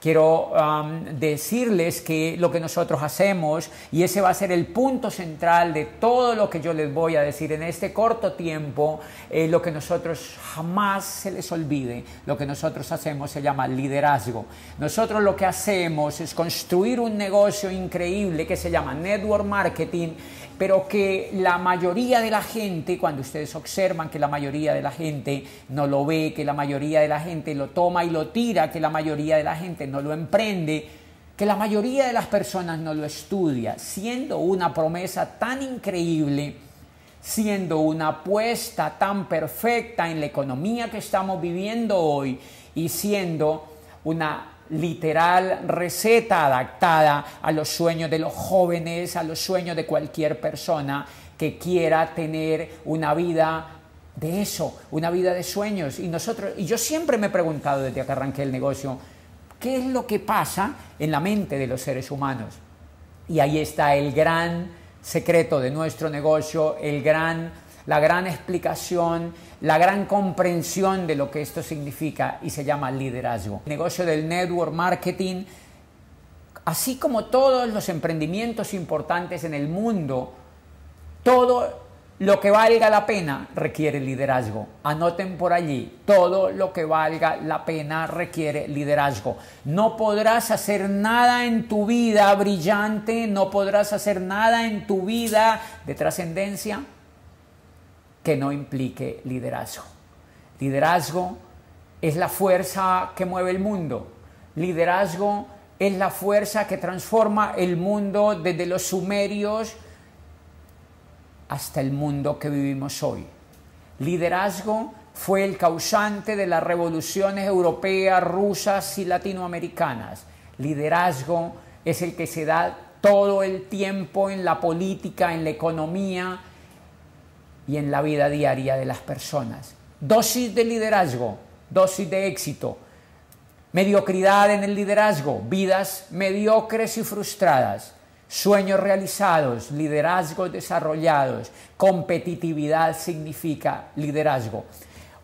quiero um, decirles que lo que nosotros hacemos, y ese va a ser el punto central de todo lo que yo les voy a decir en este corto tiempo, eh, lo que nosotros jamás se les olvide, lo que nosotros hacemos se llama liderazgo. Nosotros lo que hacemos es construir un negocio increíble que se llama network marketing pero que la mayoría de la gente, cuando ustedes observan que la mayoría de la gente no lo ve, que la mayoría de la gente lo toma y lo tira, que la mayoría de la gente no lo emprende, que la mayoría de las personas no lo estudia, siendo una promesa tan increíble, siendo una apuesta tan perfecta en la economía que estamos viviendo hoy y siendo una literal receta adaptada a los sueños de los jóvenes, a los sueños de cualquier persona que quiera tener una vida de eso, una vida de sueños. Y nosotros, y yo siempre me he preguntado desde que arranqué el negocio, ¿qué es lo que pasa en la mente de los seres humanos? Y ahí está el gran secreto de nuestro negocio, el gran, la gran explicación la gran comprensión de lo que esto significa y se llama liderazgo. El negocio del network marketing, así como todos los emprendimientos importantes en el mundo, todo lo que valga la pena requiere liderazgo. Anoten por allí, todo lo que valga la pena requiere liderazgo. No podrás hacer nada en tu vida brillante, no podrás hacer nada en tu vida de trascendencia que no implique liderazgo. Liderazgo es la fuerza que mueve el mundo. Liderazgo es la fuerza que transforma el mundo desde los sumerios hasta el mundo que vivimos hoy. Liderazgo fue el causante de las revoluciones europeas, rusas y latinoamericanas. Liderazgo es el que se da todo el tiempo en la política, en la economía, y en la vida diaria de las personas. Dosis de liderazgo, dosis de éxito, mediocridad en el liderazgo, vidas mediocres y frustradas, sueños realizados, liderazgos desarrollados, competitividad significa liderazgo.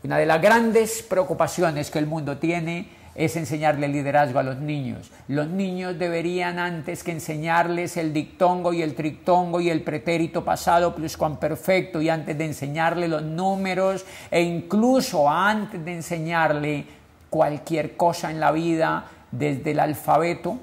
Una de las grandes preocupaciones que el mundo tiene es enseñarle liderazgo a los niños. Los niños deberían antes que enseñarles el dictongo y el trictongo y el pretérito pasado pluscuamperfecto y antes de enseñarle los números e incluso antes de enseñarle cualquier cosa en la vida desde el alfabeto,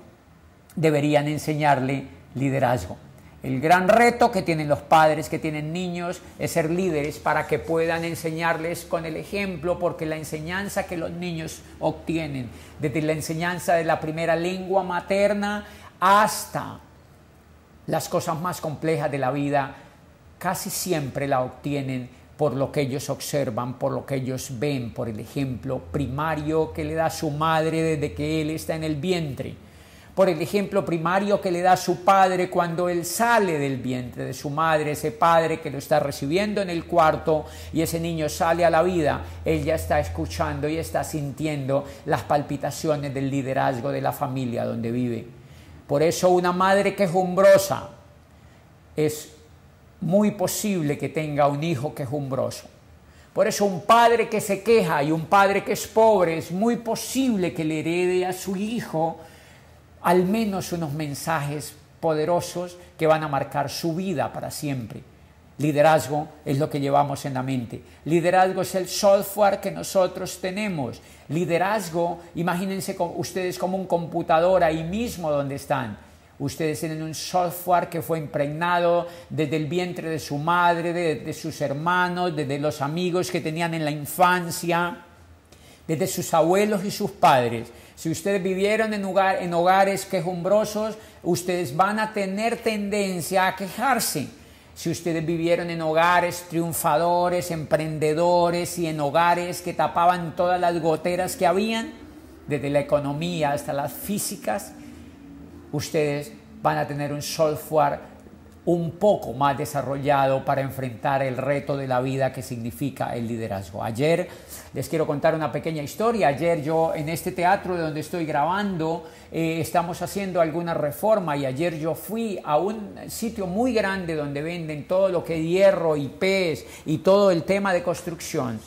deberían enseñarle liderazgo. El gran reto que tienen los padres que tienen niños es ser líderes para que puedan enseñarles con el ejemplo, porque la enseñanza que los niños obtienen, desde la enseñanza de la primera lengua materna hasta las cosas más complejas de la vida, casi siempre la obtienen por lo que ellos observan, por lo que ellos ven, por el ejemplo primario que le da su madre desde que él está en el vientre por el ejemplo primario que le da su padre cuando él sale del vientre de su madre, ese padre que lo está recibiendo en el cuarto y ese niño sale a la vida, él ya está escuchando y está sintiendo las palpitaciones del liderazgo de la familia donde vive. Por eso una madre quejumbrosa es muy posible que tenga un hijo quejumbroso. Por eso un padre que se queja y un padre que es pobre es muy posible que le herede a su hijo al menos unos mensajes poderosos que van a marcar su vida para siempre. Liderazgo es lo que llevamos en la mente. Liderazgo es el software que nosotros tenemos. Liderazgo, imagínense ustedes como un computador ahí mismo donde están. Ustedes tienen un software que fue impregnado desde el vientre de su madre, de, sus hermanos, desde los amigos que tenían en la infancia, desde sus abuelos y sus padres. Si ustedes vivieron en, hogares quejumbrosos, ustedes van a tener tendencia a quejarse. Si ustedes vivieron en hogares triunfadores, emprendedores y en hogares que tapaban todas las goteras que habían, desde la economía hasta las físicas, ustedes van a tener un software un poco más desarrollado para enfrentar el reto de la vida que significa el liderazgo. Ayer les quiero contar una pequeña historia. Ayer yo en este teatro de donde estoy grabando eh, estamos haciendo alguna reforma y ayer yo fui a un sitio muy grande donde venden todo lo que es hierro y pez y todo el tema de construcción.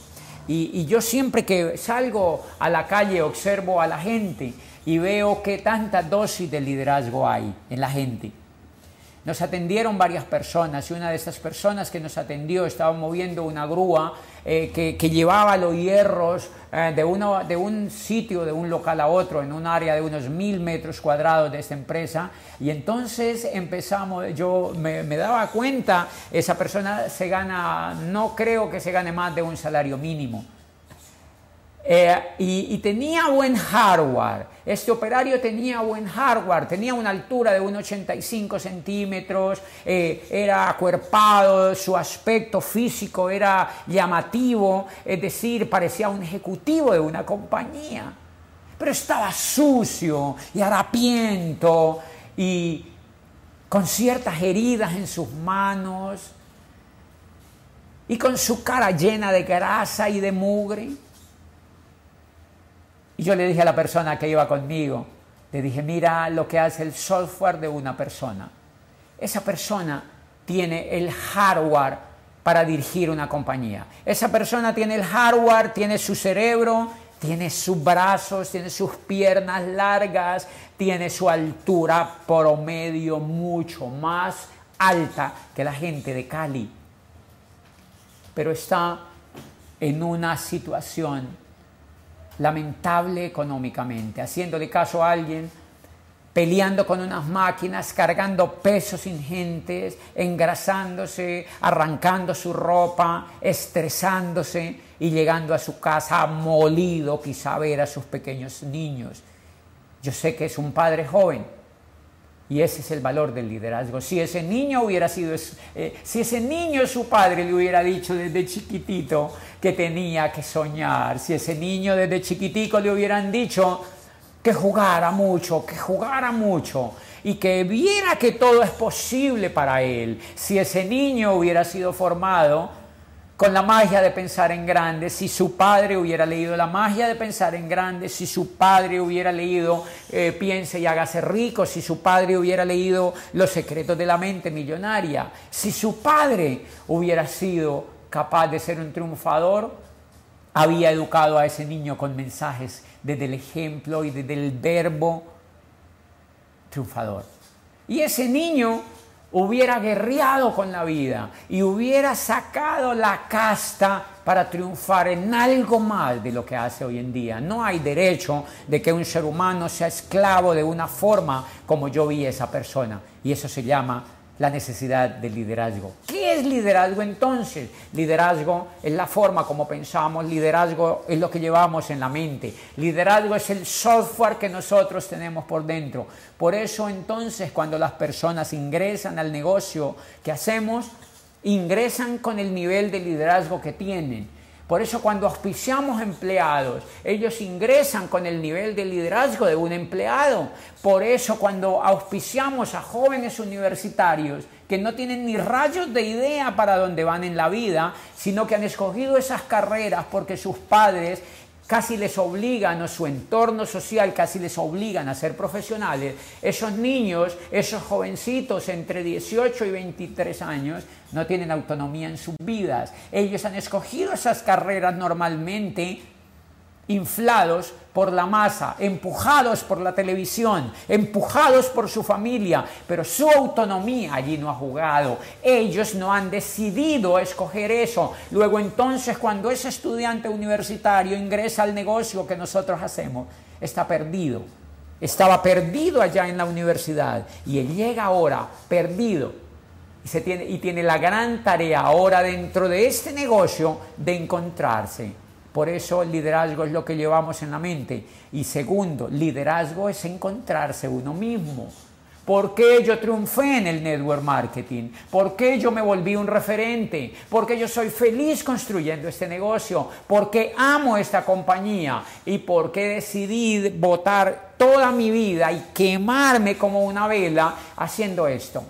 y yo siempre que salgo a la calle observo a la gente y veo qué tanta dosis de liderazgo hay en la gente. Nos atendieron varias personas y una de estas personas que nos atendió estaba moviendo una grúa eh, que, llevaba los hierros eh, de, uno, de un sitio, de un local a otro, en un área de unos mil metros cuadrados de esta empresa. Y entonces empezamos, yo me, me daba cuenta, esa persona se gana, no creo que se gane más de un salario mínimo eh, y, tenía buen hardware. Este operario tenía buen hardware, tenía una altura de 1,85 centímetros, eh, era acuerpado, su aspecto físico era llamativo, es decir, parecía un ejecutivo de una compañía. Pero estaba sucio y harapiento y con ciertas heridas en sus manos y con su cara llena de grasa y de mugre. Y yo le dije a la persona que iba conmigo, le dije, mira lo que hace el software de una persona. Esa persona tiene el hardware para dirigir una compañía. Esa persona tiene el hardware, tiene su cerebro, tiene sus brazos, tiene sus piernas largas, tiene su altura promedio mucho más alta que la gente de Cali. Pero está en una situación lamentable económicamente, haciéndole caso a alguien, peleando con unas máquinas, cargando pesos ingentes, engrasándose, arrancando su ropa, estresándose y llegando a su casa molido quizá ver a sus pequeños niños. Yo sé que es un padre joven, y ese es el valor del liderazgo. Si ese niño hubiera sido, eh, si ese niño su padre le hubiera dicho desde chiquitito que tenía que soñar, si ese niño desde chiquitico le hubieran dicho que jugara mucho, que jugara mucho y que viera que todo es posible para él, si ese niño hubiera sido formado con la magia de pensar en grande, si su padre hubiera leído la magia de pensar en grande, si su padre hubiera leído eh, Piense y hágase rico, si su padre hubiera leído Los secretos de la mente millonaria, si su padre hubiera sido capaz de ser un triunfador, había educado a ese niño con mensajes desde el ejemplo y desde el verbo triunfador. Y ese niño hubiera guerreado con la vida y hubiera sacado la casta para triunfar en algo más de lo que hace hoy en día. No hay derecho de que un ser humano sea esclavo de una forma como yo vi a esa persona. Y eso se llama la necesidad de liderazgo. ¿Qué es liderazgo entonces? Liderazgo es la forma como pensamos, liderazgo es lo que llevamos en la mente, liderazgo es el software que nosotros tenemos por dentro. Por eso entonces cuando las personas ingresan al negocio que hacemos, ingresan con el nivel de liderazgo que tienen. Por eso cuando auspiciamos empleados, ellos ingresan con el nivel de liderazgo de un empleado. Por eso cuando auspiciamos a jóvenes universitarios que no tienen ni rayos de idea para dónde van en la vida, sino que han escogido esas carreras porque sus padres casi les obligan, o su entorno social casi les obligan a ser profesionales, esos niños, esos jovencitos entre 18 y 23 años, no tienen autonomía en sus vidas. Ellos han escogido esas carreras normalmente inflados por la masa, empujados por la televisión, empujados por su familia, pero su autonomía allí no ha jugado. Ellos no han decidido escoger eso. Luego entonces cuando ese estudiante universitario ingresa al negocio que nosotros hacemos, está perdido. Estaba perdido allá en la universidad y él llega ahora perdido y, y tiene la gran tarea ahora dentro de este negocio de encontrarse por eso el liderazgo es lo que llevamos en la mente. Y segundo, liderazgo es encontrarse uno mismo. ¿Por qué yo triunfé en el network marketing? ¿Por qué yo me volví un referente? ¿Por qué yo soy feliz construyendo este negocio? ¿Por qué amo esta compañía? ¿Y por qué decidí votar toda mi vida y quemarme como una vela haciendo esto?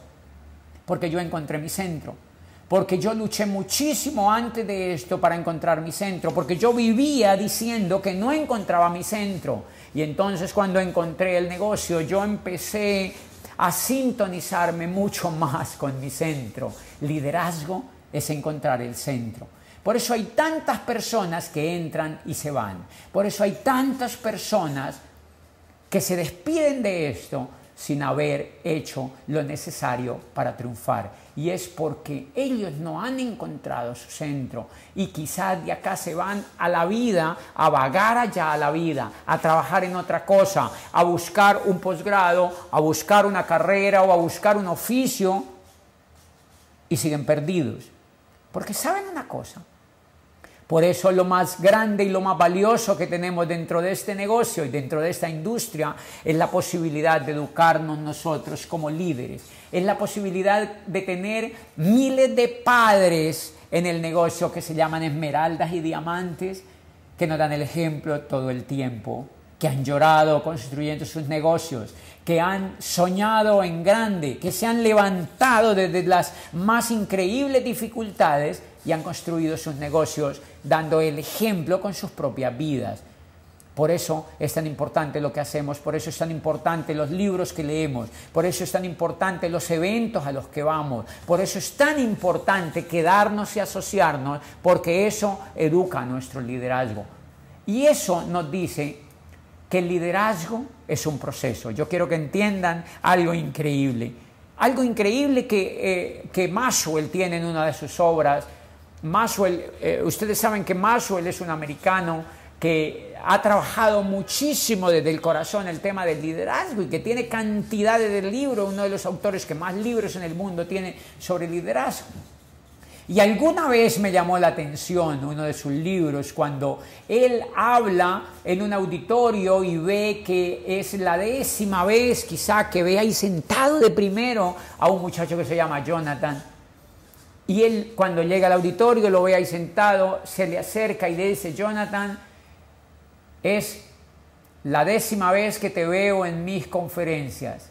Porque yo encontré mi centro porque yo luché muchísimo antes de esto para encontrar mi centro, porque yo vivía diciendo que no encontraba mi centro. Y entonces cuando encontré el negocio, yo empecé a sintonizarme mucho más con mi centro. Liderazgo es encontrar el centro. Por eso hay tantas personas que entran y se van. Por eso hay tantas personas que se despiden de esto sin haber hecho lo necesario para triunfar. Y es porque ellos no han encontrado su centro y quizás de acá se van a la vida, a vagar allá a la vida, a trabajar en otra cosa, a buscar un posgrado, a buscar una carrera o a buscar un oficio y siguen perdidos. Porque saben una cosa, por eso lo más grande y lo más valioso que tenemos dentro de este negocio y dentro de esta industria es la posibilidad de educarnos nosotros como líderes. Es la posibilidad de tener miles de padres en el negocio que se llaman esmeraldas y diamantes, que nos dan el ejemplo todo el tiempo, que han llorado construyendo sus negocios, que han soñado en grande, que se han levantado desde las más increíbles dificultades y han construido sus negocios dando el ejemplo con sus propias vidas. Por eso es tan importante lo que hacemos, por eso es tan importante los libros que leemos, por eso es tan importante los eventos a los que vamos, por eso es tan importante quedarnos y asociarnos, porque eso educa nuestro liderazgo. Y eso nos dice que el liderazgo es un proceso. Yo quiero que entiendan algo increíble. Algo increíble que, eh, que Maswell tiene en una de sus obras Maswell, eh, ustedes saben que Maswell es un americano que ha trabajado muchísimo desde el corazón el tema del liderazgo y que tiene cantidades de libros, uno de los autores que más libros en el mundo tiene sobre liderazgo. Y alguna vez me llamó la atención uno de sus libros cuando él habla en un auditorio y ve que es la décima vez quizá que ve ahí sentado de primero a un muchacho que se llama Jonathan y él cuando llega al auditorio lo ve ahí sentado, se le acerca y le dice, Jonathan, es la décima vez que te veo en mis conferencias.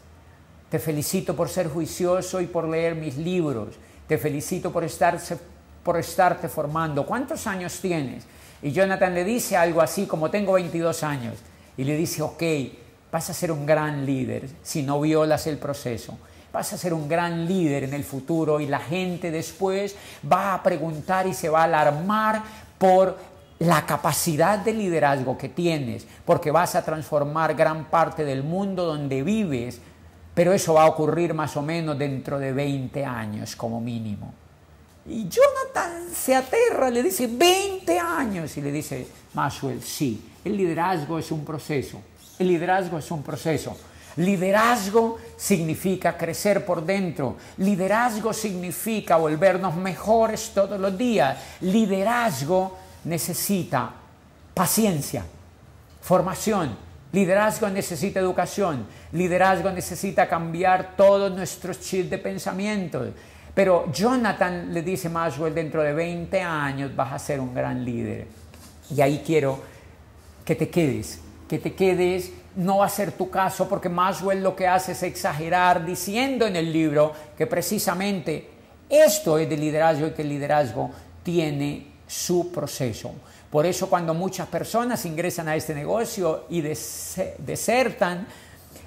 Te felicito por ser juicioso y por leer mis libros. Te felicito por, estarse, por estarte formando. ¿Cuántos años tienes? Y Jonathan le dice algo así como tengo 22 años. Y le dice, ok, vas a ser un gran líder si no violas el proceso vas a ser un gran líder en el futuro y la gente después va a preguntar y se va a alarmar por la capacidad de liderazgo que tienes, porque vas a transformar gran parte del mundo donde vives, pero eso va a ocurrir más o menos dentro de 20 años como mínimo. Y Jonathan se aterra, le dice 20 años y le dice Maxwell, sí, el liderazgo es un proceso, el liderazgo es un proceso. Liderazgo significa crecer por dentro. Liderazgo significa volvernos mejores todos los días. Liderazgo necesita paciencia, formación. Liderazgo necesita educación. Liderazgo necesita cambiar todos nuestros chips de pensamiento. Pero Jonathan le dice a Maswell, dentro de 20 años vas a ser un gran líder. Y ahí quiero que te quedes, que te quedes no va a ser tu caso porque Maswell lo que hace es exagerar diciendo en el libro que precisamente esto es de liderazgo y que el liderazgo tiene su proceso. Por eso cuando muchas personas ingresan a este negocio y desertan,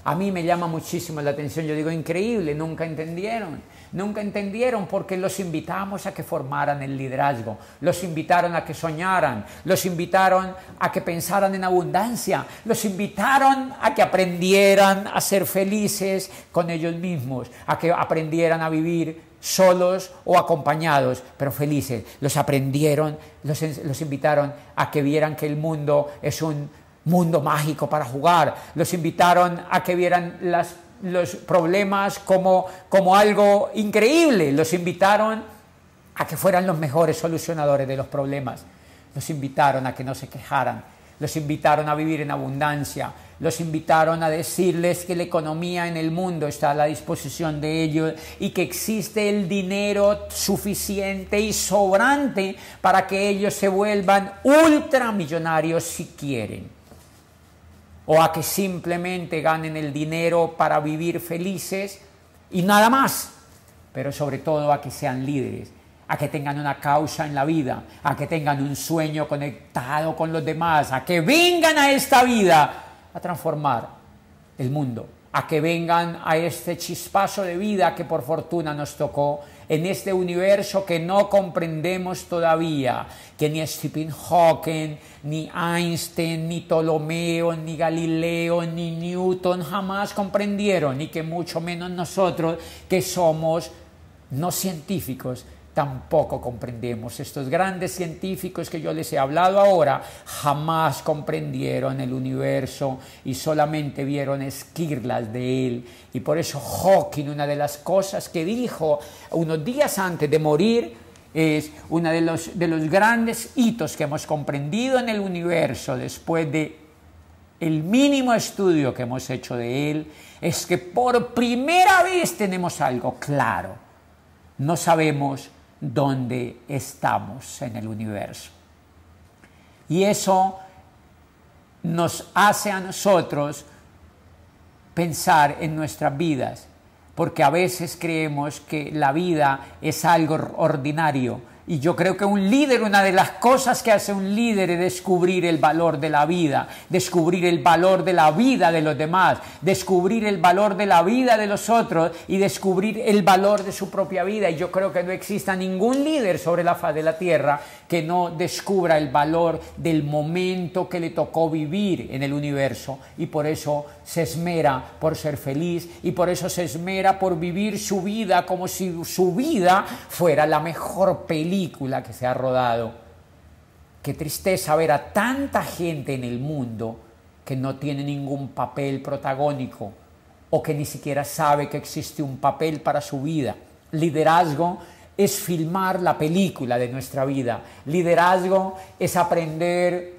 a mí me llama muchísimo la atención. Yo digo, increíble, nunca entendieron. Nunca entendieron porque los invitamos a que formaran el liderazgo, los invitaron a que soñaran, los invitaron a que pensaran en abundancia, los invitaron a que aprendieran a ser felices con ellos mismos, a que aprendieran a vivir solos o acompañados, pero felices. Los aprendieron, los, invitaron a que vieran que el mundo es un mundo mágico para jugar, los invitaron a que vieran los problemas como, como algo increíble, los invitaron a que fueran los mejores solucionadores de los problemas, los invitaron a que no se quejaran, los invitaron a vivir en abundancia, los invitaron a decirles que la economía en el mundo está a la disposición de ellos y que existe el dinero suficiente y sobrante para que ellos se vuelvan ultramillonarios si quieren. O a que simplemente ganen el dinero para vivir felices y nada más, pero sobre todo a que sean líderes, a que tengan una causa en la vida, a que tengan un sueño conectado con los demás, a que vengan a esta vida a transformar el mundo, a que vengan a este chispazo de vida que por fortuna nos tocó en este universo que no comprendemos todavía, que ni Stephen Hawking, ni Einstein, ni Ptolomeo, ni Galileo, ni Newton jamás comprendieron, y que mucho menos nosotros que somos no científicos, tampoco comprendemos. Estos grandes científicos que yo les he hablado ahora jamás comprendieron el universo y solamente vieron esquirlas de él. Y por eso Hawking, una de las cosas que dijo unos días antes de morir, es uno de los, de los grandes hitos que hemos comprendido en el universo después de el mínimo estudio que hemos hecho de él, es que por primera vez tenemos algo claro. No sabemos donde estamos en el universo. Y eso nos hace a nosotros pensar en nuestras vidas, porque a veces creemos que la vida es algo ordinario y yo creo que un líder, una de las cosas que hace un líder es descubrir el valor de la vida, descubrir el valor de la vida de los demás, descubrir el valor de la vida de los otros y descubrir el valor de su propia vida. Y yo creo que no exista ningún líder sobre la faz de la tierra que no descubra el valor del momento que le tocó vivir en el universo. Y por eso se esmera por ser feliz y por eso se esmera por vivir su vida como si su vida fuera la mejor película que se ha rodado. Qué tristeza ver a tanta gente en el mundo que no tiene ningún papel protagónico o que ni siquiera sabe que existe un papel para su vida. Liderazgo es filmar la película de nuestra vida. Liderazgo es aprender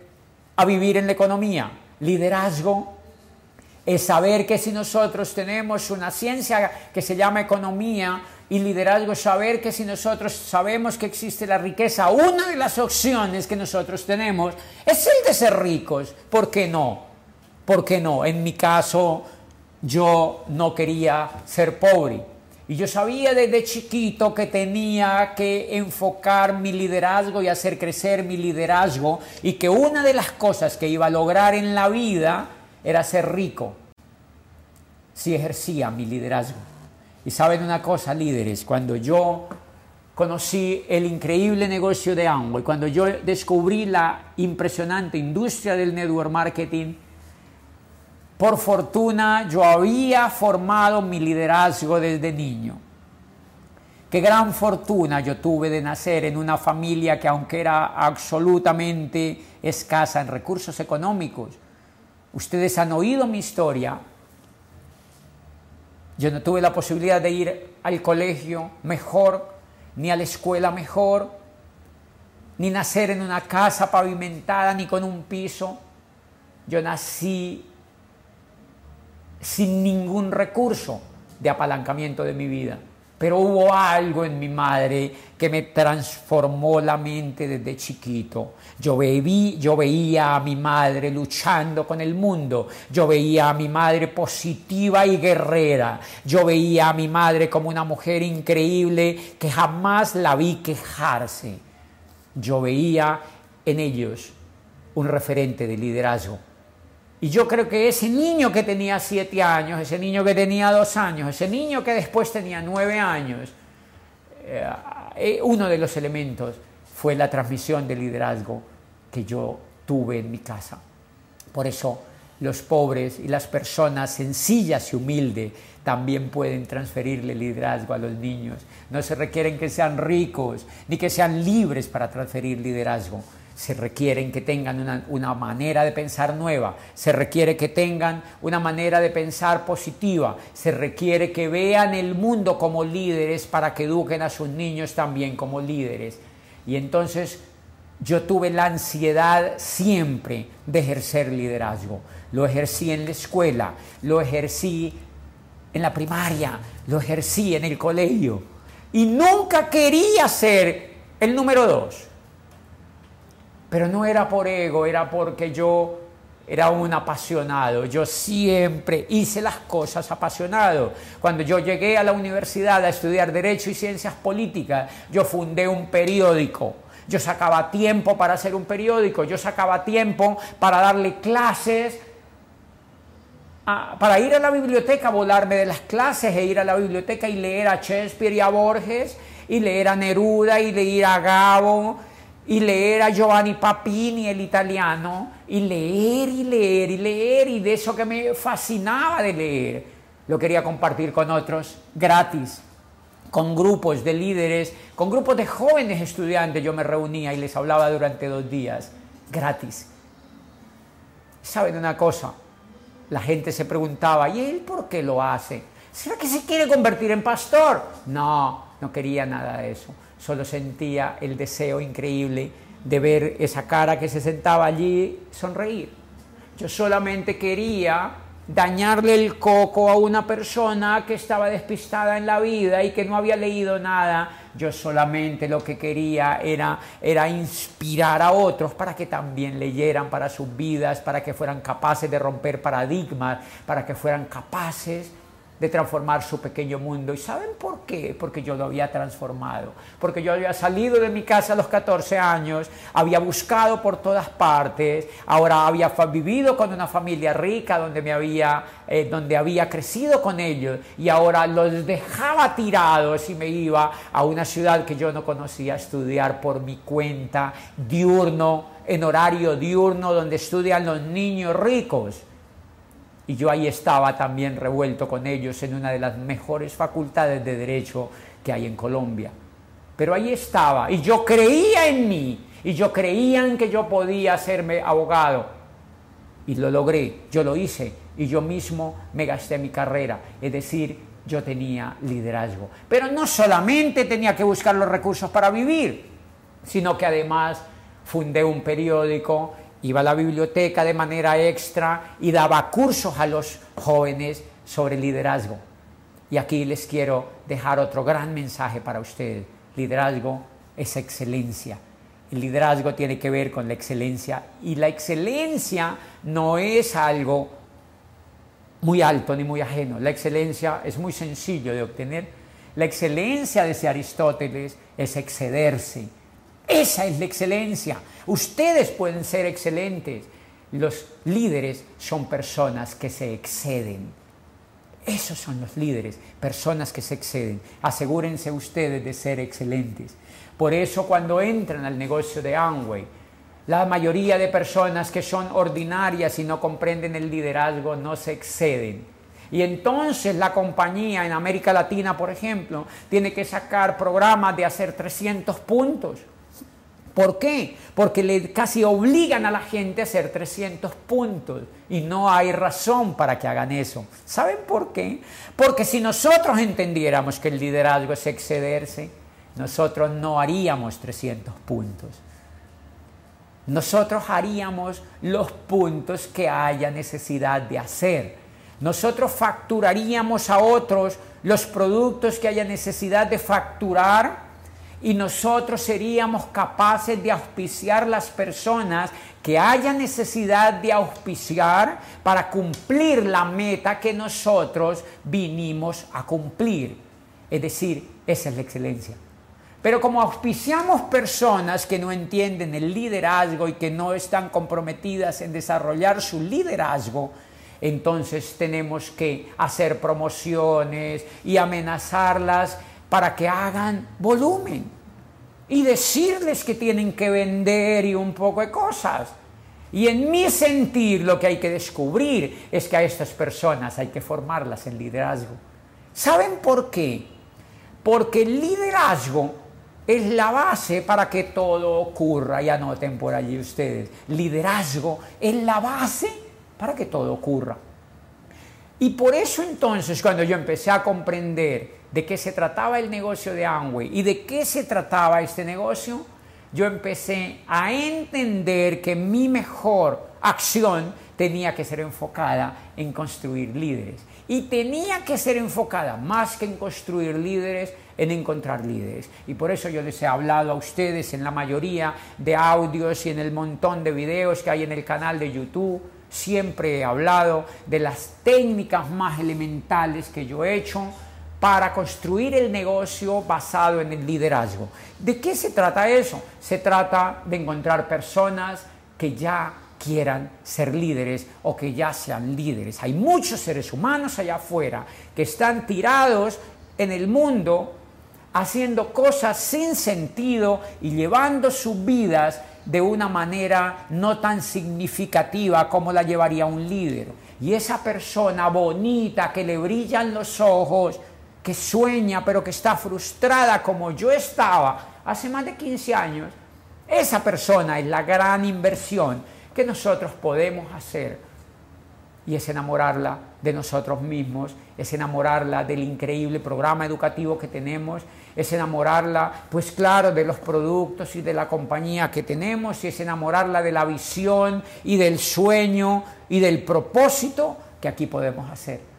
a vivir en la economía. Liderazgo es saber que si nosotros tenemos una ciencia que se llama economía y liderazgo, saber que si nosotros sabemos que existe la riqueza, una de las opciones que nosotros tenemos es el de ser ricos. ¿Por qué no? ¿Por qué no? En mi caso, yo no quería ser pobre. Y yo sabía desde chiquito que tenía que enfocar mi liderazgo y hacer crecer mi liderazgo y que una de las cosas que iba a lograr en la vida era ser rico si ejercía mi liderazgo. Y saben una cosa, líderes, cuando yo conocí el increíble negocio de Amway, cuando yo descubrí la impresionante industria del network marketing, por fortuna yo había formado mi liderazgo desde niño. Qué gran fortuna yo tuve de nacer en una familia que aunque era absolutamente escasa en recursos económicos, Ustedes han oído mi historia. Yo no tuve la posibilidad de ir al colegio mejor, ni a la escuela mejor, ni nacer en una casa pavimentada, ni con un piso. Yo nací sin ningún recurso de apalancamiento de mi vida pero hubo algo en mi madre que me transformó la mente desde chiquito. Yo, yo veía a mi madre luchando con el mundo, yo veía a mi madre positiva y guerrera, yo veía a mi madre como una mujer increíble que jamás la vi quejarse. Yo veía en ellos un referente de liderazgo y yo creo que ese niño que tenía siete años, ese niño que tenía dos años, ese niño que después tenía nueve años, eh, eh, uno de los elementos fue la transmisión de liderazgo que yo tuve en mi casa. Por eso los pobres y las personas sencillas y humildes también pueden transferirle liderazgo a los niños. No se requieren que sean ricos ni que sean libres para transferir liderazgo se requieren que tengan una, manera de pensar nueva, se requiere que tengan una manera de pensar positiva, se requiere que vean el mundo como líderes para que eduquen a sus niños también como líderes. Y entonces yo tuve la ansiedad siempre de ejercer liderazgo. Lo ejercí en la escuela, lo ejercí en la primaria, lo ejercí en el colegio. Y nunca quería ser el número dos. Pero no era por ego, era porque yo era un apasionado. Yo siempre hice las cosas apasionado. Cuando yo llegué a la universidad a estudiar Derecho y Ciencias Políticas, yo fundé un periódico. Yo sacaba tiempo para hacer un periódico, yo sacaba tiempo para darle clases para ir a la biblioteca, volarme de las clases e ir a la biblioteca y leer a Shakespeare y a Borges, y leer a Neruda y leer a Gabo, y leer a Giovanni Papini, el italiano, y leer y leer y leer, y de eso que me fascinaba de leer, lo quería compartir con otros gratis, con grupos de líderes, con grupos de jóvenes estudiantes, yo me reunía y les hablaba durante dos días, gratis. ¿Saben una cosa? La gente se preguntaba, ¿y él por qué lo hace? ¿Será que se quiere convertir en pastor? No, no quería nada de eso. Solo sentía el deseo increíble de ver esa cara que se sentaba allí sonreír. Yo solamente quería dañarle el coco a una persona que estaba despistada en la vida y que no había leído nada. Yo solamente lo que quería era, era inspirar a otros para que también leyeran para sus vidas, para que fueran capaces de romper paradigmas, para que fueran capaces de transformar su pequeño mundo. ¿Y saben por qué? Porque yo lo había transformado. Porque yo había salido de mi casa a los 14 años, había buscado por todas partes, ahora había vivido con una familia rica donde, me había, eh, donde había crecido con ellos y ahora los dejaba tirados y me iba a una ciudad que yo no conocía a estudiar por mi cuenta, diurno, en horario diurno, donde estudian los niños ricos y yo ahí estaba también revuelto con ellos en una de las mejores facultades de derecho que hay en Colombia. Pero ahí estaba y yo creía en mí y yo creía en que yo podía hacerme abogado y lo logré, yo lo hice y yo mismo me gasté mi carrera, es decir, yo tenía liderazgo. Pero no solamente tenía que buscar los recursos para vivir, sino que además fundé un periódico iba a la biblioteca de manera extra y daba cursos a los jóvenes sobre liderazgo. Y aquí les quiero dejar otro gran mensaje para ustedes. Liderazgo es excelencia. El liderazgo tiene que ver con la excelencia y la excelencia no es algo muy alto ni muy ajeno. La excelencia es muy sencillo de obtener. La excelencia, de Aristóteles, es excederse esa es la excelencia. Ustedes pueden ser excelentes. Los líderes son personas que se exceden. Esos son los líderes, personas que se exceden. Asegúrense ustedes de ser excelentes. Por eso cuando entran al negocio de Amway, la mayoría de personas que son ordinarias y no comprenden el liderazgo no se exceden. Y entonces la compañía en América Latina, por ejemplo, tiene que sacar programas de hacer 300 puntos ¿Por qué? Porque le casi obligan a la gente a hacer 300 puntos y no hay razón para que hagan eso. ¿Saben por qué? Porque si nosotros entendiéramos que el liderazgo es excederse, nosotros no haríamos 300 puntos. Nosotros haríamos los puntos que haya necesidad de hacer. Nosotros facturaríamos a otros los productos que haya necesidad de facturar y nosotros seríamos capaces de auspiciar las personas que haya necesidad de auspiciar para cumplir la meta que nosotros vinimos a cumplir. Es decir, esa es la excelencia. Pero como auspiciamos personas que no entienden el liderazgo y que no están comprometidas en desarrollar su liderazgo, entonces tenemos que hacer promociones y amenazarlas para que hagan volumen y decirles que tienen que vender y un poco de cosas. Y en mi sentir lo que hay que descubrir es que a estas personas hay que formarlas en liderazgo. ¿Saben por qué? Porque el liderazgo es la base para que todo ocurra. Y anoten por allí ustedes. Liderazgo es la base para que todo ocurra. Y por eso entonces cuando yo empecé a comprender de qué se trataba el negocio de Amway y de qué se trataba este negocio, yo empecé a entender que mi mejor acción tenía que ser enfocada en construir líderes. Y tenía que ser enfocada más que en construir líderes, en encontrar líderes. Y por eso yo les he hablado a ustedes en la mayoría de audios y en el montón de videos que hay en el canal de YouTube. Siempre he hablado de las técnicas más elementales que yo he hecho para construir el negocio basado en el liderazgo. ¿De qué se trata eso? Se trata de encontrar personas que ya quieran ser líderes o que ya sean líderes. Hay muchos seres humanos allá afuera que están tirados en el mundo haciendo cosas sin sentido y llevando sus vidas de una manera no tan significativa como la llevaría un líder. Y esa persona bonita que le brillan los ojos, que sueña pero que está frustrada como yo estaba hace más de 15 años, esa persona es la gran inversión que nosotros podemos hacer y es enamorarla de nosotros mismos, es enamorarla del increíble programa educativo que tenemos, es enamorarla, pues claro, de los productos y de la compañía que tenemos, y es enamorarla de la visión y del sueño y del propósito que aquí podemos hacer.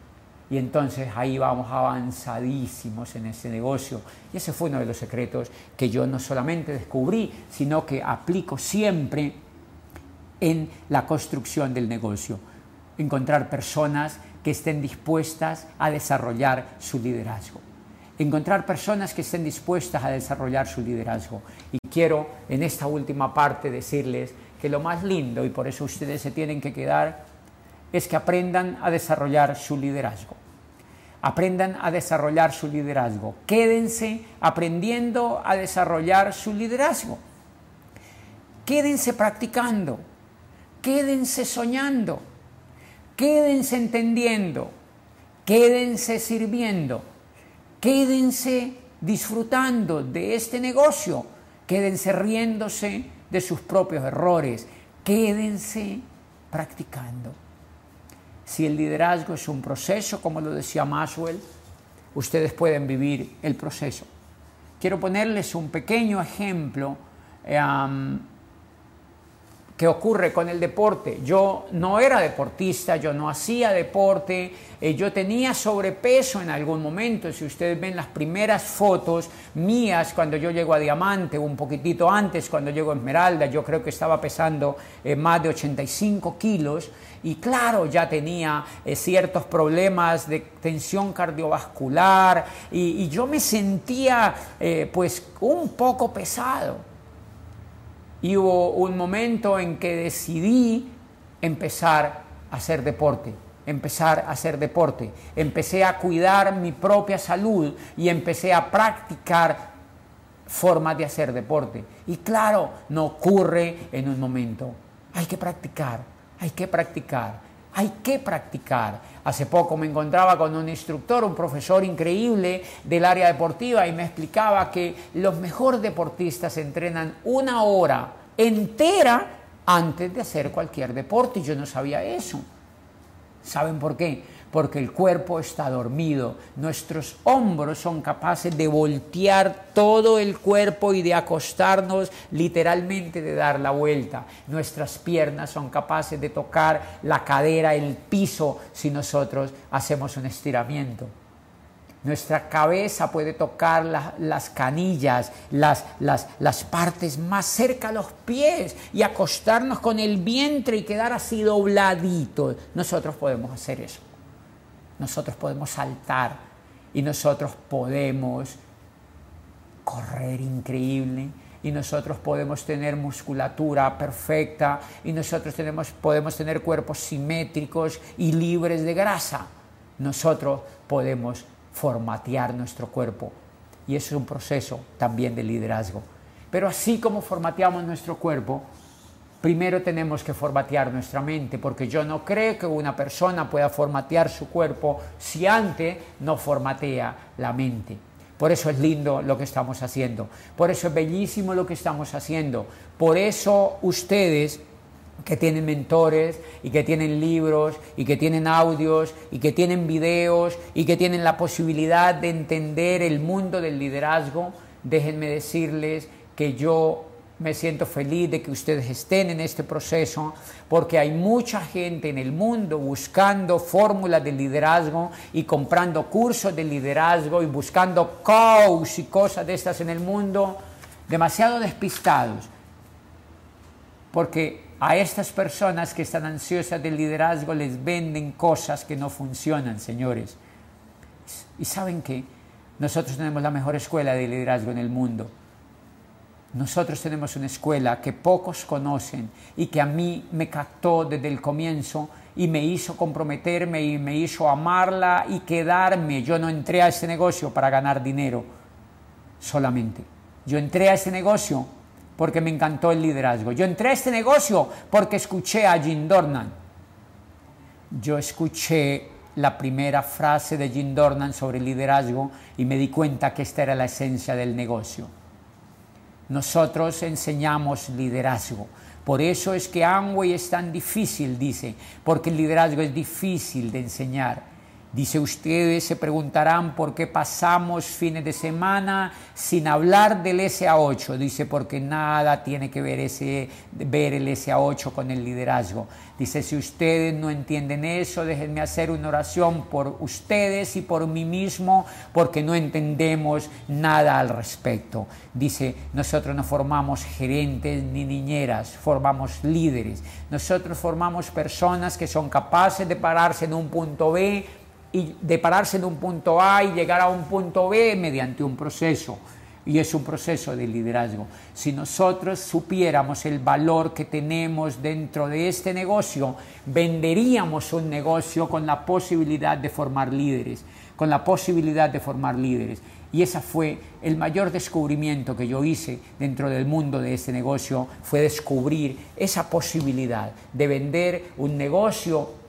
Y entonces ahí vamos avanzadísimos en ese negocio. Y ese fue uno de los secretos que yo no solamente descubrí, sino que aplico siempre en la construcción del negocio. Encontrar personas que estén dispuestas a desarrollar su liderazgo. Encontrar personas que estén dispuestas a desarrollar su liderazgo. Y quiero en esta última parte decirles que lo más lindo, y por eso ustedes se tienen que quedar, es que aprendan a desarrollar su liderazgo. Aprendan a desarrollar su liderazgo. Quédense aprendiendo a desarrollar su liderazgo. Quédense practicando. Quédense soñando. Quédense entendiendo. Quédense sirviendo. Quédense disfrutando de este negocio. Quédense riéndose de sus propios errores. Quédense practicando. Si el liderazgo es un proceso, como lo decía Maxwell, ustedes pueden vivir el proceso. Quiero ponerles un pequeño ejemplo eh, que ocurre con el deporte. Yo no era deportista, yo no hacía deporte, eh, yo tenía sobrepeso en algún momento. Si ustedes ven las primeras fotos mías cuando yo llego a Diamante, un poquitito antes cuando llego a Esmeralda, yo creo que estaba pesando eh, más de 85 kilos y claro, ya tenía eh, ciertos problemas de tensión cardiovascular y, yo me sentía pues un poco pesado. Y hubo un momento en que decidí empezar a hacer deporte empezar a hacer deporte. Empecé a cuidar mi propia salud y empecé a practicar formas de hacer deporte. Y claro, no ocurre en un momento. Hay que practicar, hay que practicar, hay que practicar. Hace poco me encontraba con un instructor, un profesor increíble del área deportiva y me explicaba que los mejores deportistas entrenan una hora entera antes de hacer cualquier deporte y yo no sabía eso. ¿Saben por qué? Porque el cuerpo está dormido. Nuestros hombros son capaces de voltear todo el cuerpo y de acostarnos literalmente de dar la vuelta. Nuestras piernas son capaces de tocar la cadera, el piso, si nosotros hacemos un estiramiento. Nuestra cabeza puede tocar las canillas, las, las, las, partes más cerca a los pies y acostarnos con el vientre y quedar así dobladito. Nosotros podemos hacer eso. Nosotros podemos saltar y nosotros podemos correr increíble y nosotros podemos tener musculatura perfecta y nosotros tenemos, podemos tener cuerpos simétricos y libres de grasa. Nosotros podemos formatear nuestro cuerpo. Y eso es un proceso también de liderazgo. Pero así como formateamos nuestro cuerpo, primero tenemos que formatear nuestra mente, porque yo no creo que una persona pueda formatear su cuerpo si antes no formatea la mente. Por eso es lindo lo que estamos haciendo, por eso es bellísimo lo que estamos haciendo, por eso ustedes que tienen mentores y que tienen libros y que tienen audios y que tienen videos y que tienen la posibilidad de entender el mundo del liderazgo, déjenme decirles que yo me siento feliz de que ustedes estén en este proceso porque hay mucha gente en el mundo buscando fórmulas de liderazgo y comprando cursos de liderazgo y buscando coach y cosas de estas en el mundo demasiado despistados porque a estas personas que están ansiosas de liderazgo les venden cosas que no funcionan, señores. Y saben que nosotros tenemos la mejor escuela de liderazgo en el mundo. Nosotros tenemos una escuela que pocos conocen y que a mí me captó desde el comienzo y me hizo comprometerme y me hizo amarla y quedarme. Yo no entré a este negocio para ganar dinero solamente. Yo entré a este negocio porque me encantó el liderazgo. Yo entré a este negocio porque escuché a Jim Dornan. Yo escuché la primera frase de Jim Dornan sobre liderazgo y me di cuenta que esta era la esencia del negocio. Nosotros enseñamos liderazgo. Por eso es que Amway es tan difícil, dice, porque el liderazgo es difícil de enseñar. Dice, ustedes se preguntarán por qué pasamos fines de semana sin hablar del SA8. Dice, porque nada tiene que ver, ese, ver el SA8 con el liderazgo. Dice, si ustedes no entienden eso, déjenme hacer una oración por ustedes y por mí mismo, porque no entendemos nada al respecto. Dice, nosotros no formamos gerentes ni niñeras, formamos líderes. Nosotros formamos personas que son capaces de pararse en un punto B y de pararse en un punto A y llegar a un punto B mediante un proceso. Y es un proceso de liderazgo. Si nosotros supiéramos el valor que tenemos dentro de este negocio, venderíamos un negocio con la posibilidad de formar líderes, con la posibilidad de formar líderes. Y ese fue el mayor descubrimiento que yo hice dentro del mundo de este negocio, fue descubrir esa posibilidad de vender un negocio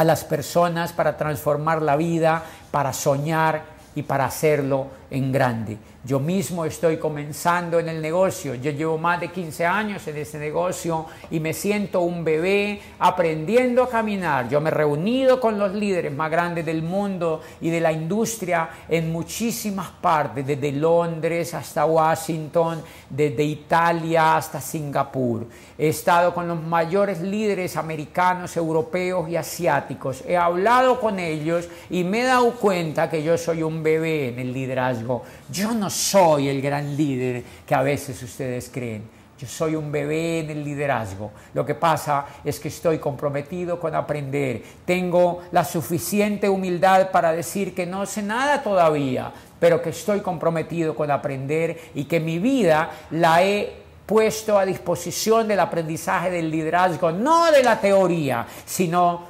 a las personas para transformar la vida, para soñar y para hacerlo en grande. Yo mismo estoy comenzando en el negocio, yo llevo más de 15 años en este negocio y me siento un bebé aprendiendo a caminar. Yo me he reunido con los líderes más grandes del mundo y de la industria en muchísimas partes, desde Londres hasta Washington, desde Italia hasta Singapur. He estado con los mayores líderes americanos, europeos y asiáticos. He hablado con ellos y me he dado cuenta que yo soy un bebé en el liderazgo yo no soy el gran líder que a veces ustedes creen. Yo soy un bebé en el liderazgo. Lo que pasa es que estoy comprometido con aprender. Tengo la suficiente humildad para decir que no sé nada todavía, pero que estoy comprometido con aprender y que mi vida la he puesto a disposición del aprendizaje del liderazgo, no de la teoría, sino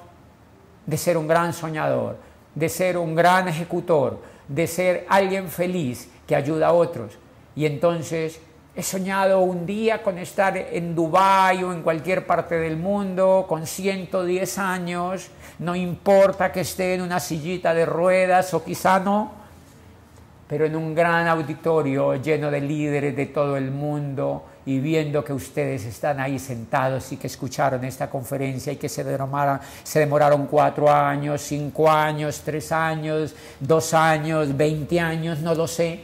de ser un gran soñador, de ser un gran ejecutor, de ser alguien feliz que ayuda a otros. Y entonces he soñado un día con estar en Dubái o en cualquier parte del mundo con 110 años, no importa que esté en una sillita de ruedas o quizá no, pero en un gran auditorio lleno de líderes de todo el mundo y viendo que ustedes están ahí sentados y que escucharon esta conferencia y que se demoraron, se demoraron cuatro años, cinco años, tres años, dos años, veinte años, no lo sé,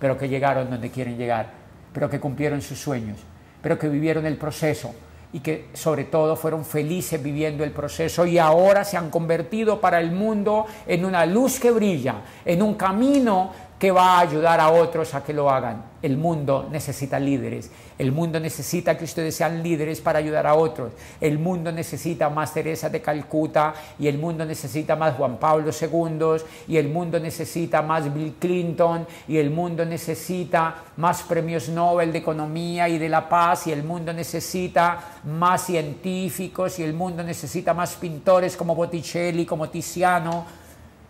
pero que llegaron donde quieren llegar, pero que cumplieron sus sueños, pero que vivieron el proceso y que sobre todo fueron felices viviendo el proceso y ahora se han convertido para el mundo en una luz que brilla, en un camino que va a ayudar a otros a que lo hagan. El mundo necesita líderes. El mundo necesita que ustedes sean líderes para ayudar a otros. El mundo necesita más Teresa de Calcuta y el mundo necesita más Juan Pablo II y el mundo necesita más Bill Clinton y el mundo necesita más premios Nobel de Economía y de la Paz y el mundo necesita más científicos y el mundo necesita más pintores como Botticelli, como Tiziano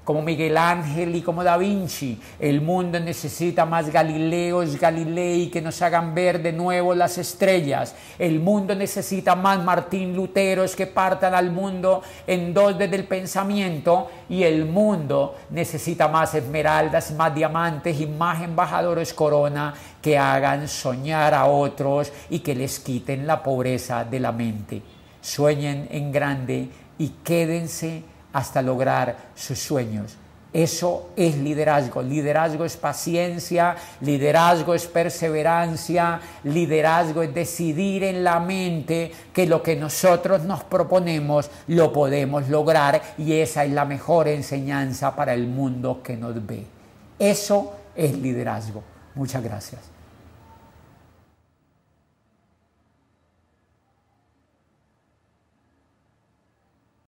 como Miguel Ángel y como Da Vinci. El mundo necesita más Galileos, Galilei que nos hagan ver de nuevo las estrellas. El mundo necesita más Martín Luteros que partan al mundo en dos desde el pensamiento. Y el mundo necesita más esmeraldas, más diamantes y más embajadores corona que hagan soñar a otros y que les quiten la pobreza de la mente. Sueñen en grande y quédense hasta lograr sus sueños. Eso es liderazgo. Liderazgo es paciencia, liderazgo es perseverancia, liderazgo es decidir en la mente que lo que nosotros nos proponemos lo podemos lograr y esa es la mejor enseñanza para el mundo que nos ve. Eso es liderazgo. Muchas gracias.